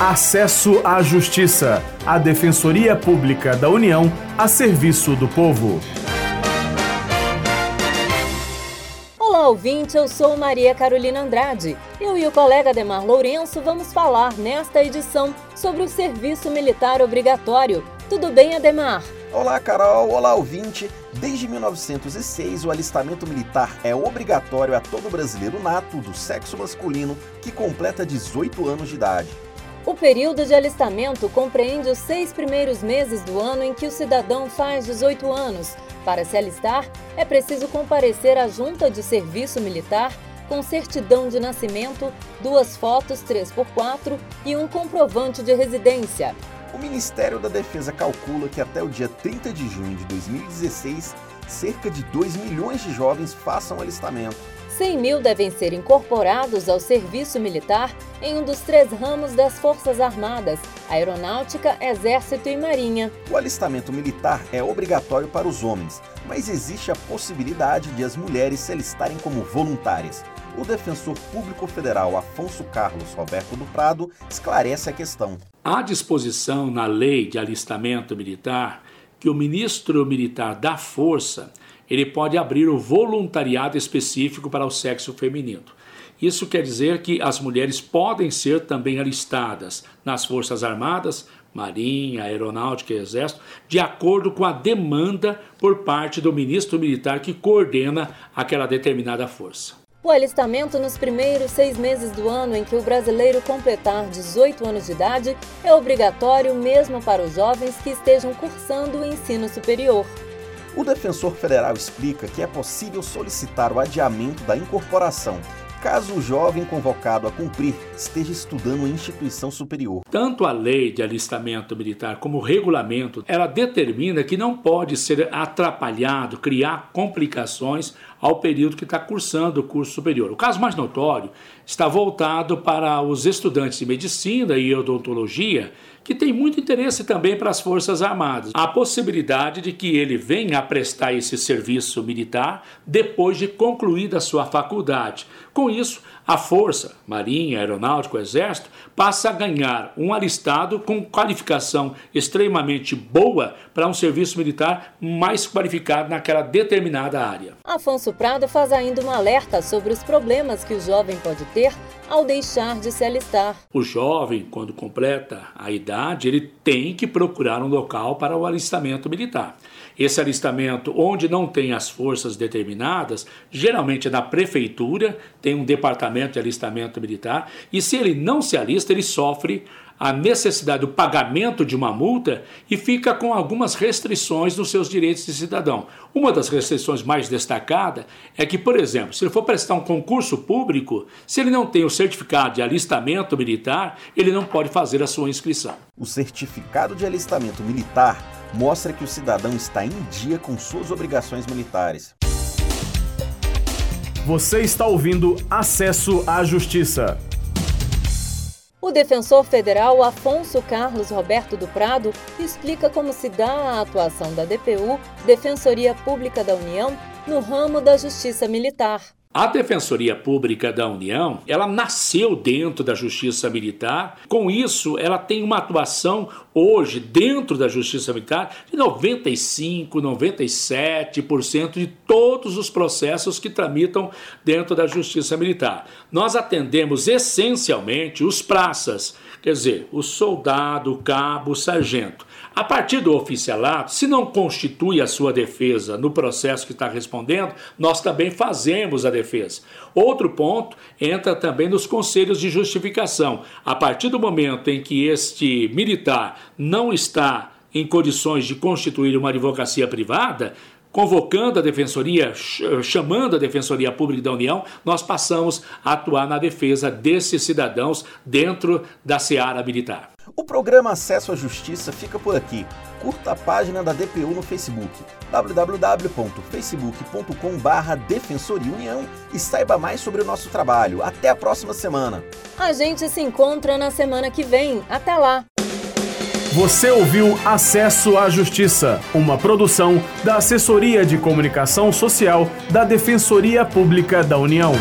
Acesso à Justiça, a Defensoria Pública da União a serviço do povo. Olá, ouvinte, eu sou Maria Carolina Andrade. Eu e o colega Demar Lourenço vamos falar nesta edição sobre o serviço militar obrigatório. Tudo bem, Ademar? Olá, Carol. Olá, ouvinte. Desde 1906, o alistamento militar é obrigatório a todo brasileiro nato do sexo masculino que completa 18 anos de idade. O período de alistamento compreende os seis primeiros meses do ano em que o cidadão faz 18 anos. Para se alistar, é preciso comparecer à junta de serviço militar com certidão de nascimento, duas fotos 3x4 e um comprovante de residência. O Ministério da Defesa calcula que até o dia 30 de junho de 2016, cerca de 2 milhões de jovens façam alistamento. 100 mil devem ser incorporados ao serviço militar em um dos três ramos das Forças Armadas: Aeronáutica, Exército e Marinha. O alistamento militar é obrigatório para os homens, mas existe a possibilidade de as mulheres se alistarem como voluntárias. O defensor público federal Afonso Carlos Roberto do Prado esclarece a questão. Há disposição na lei de alistamento militar que o ministro militar da Força ele pode abrir o voluntariado específico para o sexo feminino. Isso quer dizer que as mulheres podem ser também alistadas nas Forças Armadas, Marinha, Aeronáutica e Exército, de acordo com a demanda por parte do ministro militar que coordena aquela determinada força. O alistamento nos primeiros seis meses do ano em que o brasileiro completar 18 anos de idade é obrigatório mesmo para os jovens que estejam cursando o ensino superior. O defensor federal explica que é possível solicitar o adiamento da incorporação caso o jovem convocado a cumprir esteja estudando em instituição superior. Tanto a lei de alistamento militar como o regulamento, ela determina que não pode ser atrapalhado, criar complicações ao período que está cursando o curso superior. O caso mais notório está voltado para os estudantes de medicina e odontologia que tem muito interesse também para as Forças Armadas. A possibilidade de que ele venha a prestar esse serviço militar depois de concluída a sua faculdade. Com isso, a Força, Marinha, Aeronáutico, Exército, passa a ganhar um alistado com qualificação extremamente boa para um serviço militar mais qualificado naquela determinada área. Afonso Prado faz ainda um alerta sobre os problemas que o jovem pode ter ao deixar de se alistar. O jovem, quando completa a idade, ele tem que procurar um local para o alistamento militar. Esse alistamento, onde não tem as forças determinadas, geralmente é na prefeitura, tem um departamento de alistamento militar, e se ele não se alista, ele sofre a necessidade do pagamento de uma multa e fica com algumas restrições nos seus direitos de cidadão. Uma das restrições mais destacadas é que, por exemplo, se ele for prestar um concurso público, se ele não tem o certificado de alistamento militar, ele não pode fazer a sua inscrição. O certificado de alistamento militar mostra que o cidadão está em dia com suas obrigações militares. Você está ouvindo Acesso à Justiça. O defensor federal Afonso Carlos Roberto do Prado explica como se dá a atuação da DPU, Defensoria Pública da União, no ramo da Justiça Militar. A Defensoria Pública da União, ela nasceu dentro da Justiça Militar. Com isso, ela tem uma atuação hoje dentro da Justiça Militar de 95, 97% de todos os processos que tramitam dentro da Justiça Militar. Nós atendemos essencialmente os praças, quer dizer, o soldado, o cabo, o sargento. A partir do oficialato, se não constitui a sua defesa no processo que está respondendo, nós também fazemos a defesa. Outro ponto entra também nos conselhos de justificação. A partir do momento em que este militar não está em condições de constituir uma advocacia privada, convocando a Defensoria, chamando a Defensoria Pública da União, nós passamos a atuar na defesa desses cidadãos dentro da seara militar. O programa Acesso à Justiça fica por aqui. Curta a página da DPU no Facebook, www.facebook.com.br Defensoria União e saiba mais sobre o nosso trabalho. Até a próxima semana. A gente se encontra na semana que vem. Até lá! Você ouviu Acesso à Justiça, uma produção da Assessoria de Comunicação Social da Defensoria Pública da União.